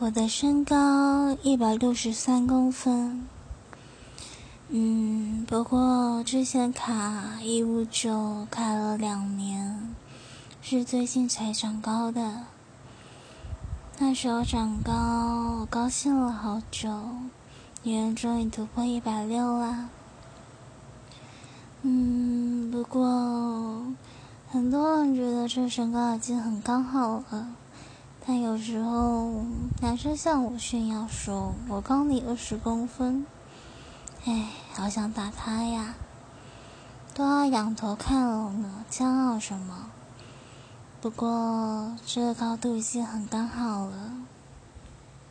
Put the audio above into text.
我的身高一百六十三公分，嗯，不过之前卡一五九卡了两年，是最近才长高的。那时候长高，我高兴了好久，因为终于突破一百六啦。嗯，不过很多人觉得这身高已经很刚好了。但有时候，男生向我炫耀说：“我高你二十公分。”哎，好想打他呀！都要仰头看了呢，骄傲什么？不过这个高度已经很刚好了。